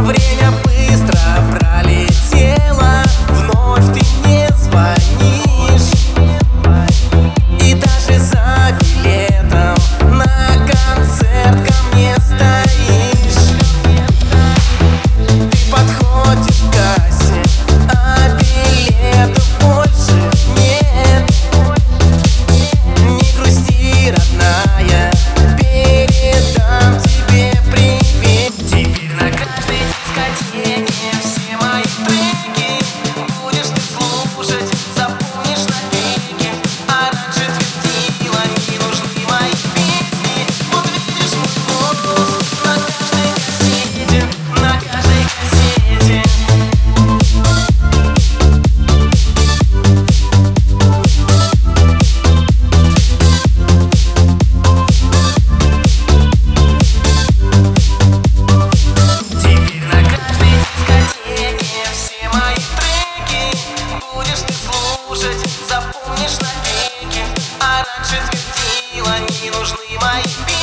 Время быстро раньше твердила, не нужны мои песни